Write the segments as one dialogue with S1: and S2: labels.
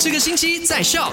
S1: 这个星期在笑。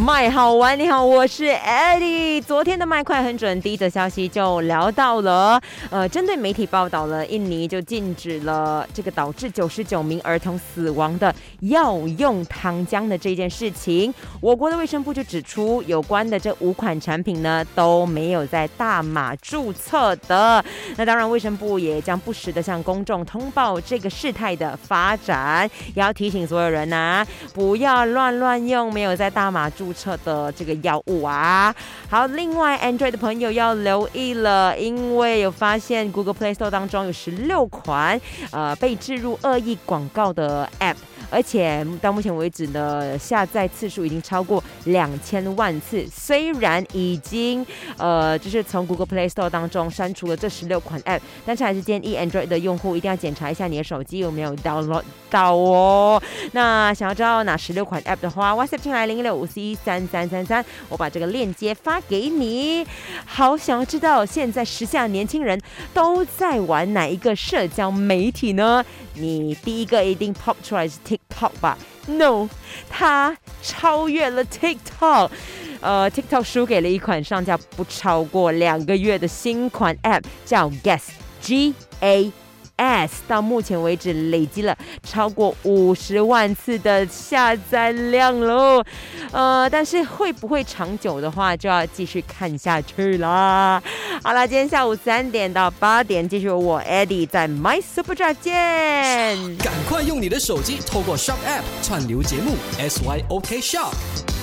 S2: 麦好玩，你好，我是 Eddie。昨天的麦快很准，第一则消息就聊到了，呃，针对媒体报道了，印尼就禁止了这个导致九十九名儿童死亡的药用糖浆的这件事情。我国的卫生部就指出，有关的这五款产品呢都没有在大马注册的。那当然，卫生部也将不时的向公众通报这个事态的发展，也要提醒所有人呐，不要乱乱用没有在大马注。注册的这个药物啊，好，另外 Android 的朋友要留意了，因为有发现 Google Play Store 当中有十六款呃被置入恶意广告的 App。而且到目前为止呢，下载次数已经超过两千万次。虽然已经呃，就是从 Google Play Store 当中删除了这十六款 App，但是还是建议 Android 的用户一定要检查一下你的手机有没有 download 到哦。那想要知道哪十六款 App 的话，WhatsApp 进来零一六五 C 三三三三，我把这个链接发给你。好，想要知道现在时下年轻人都在玩哪一个社交媒体呢？你第一个一定 pop 出来是 t TikTok 吧？No，它超越了 TikTok。呃，TikTok 输给了一款上架不超过两个月的新款 App，叫 Guess，G A。S 到目前为止累积了超过五十万次的下载量喽，呃，但是会不会长久的话，就要继续看下去啦。好了，今天下午三点到八点，继续我 Eddie 在 My Super Drive 见。
S1: 赶快用你的手机透过 Shop App 串流节目 SYOK Shop。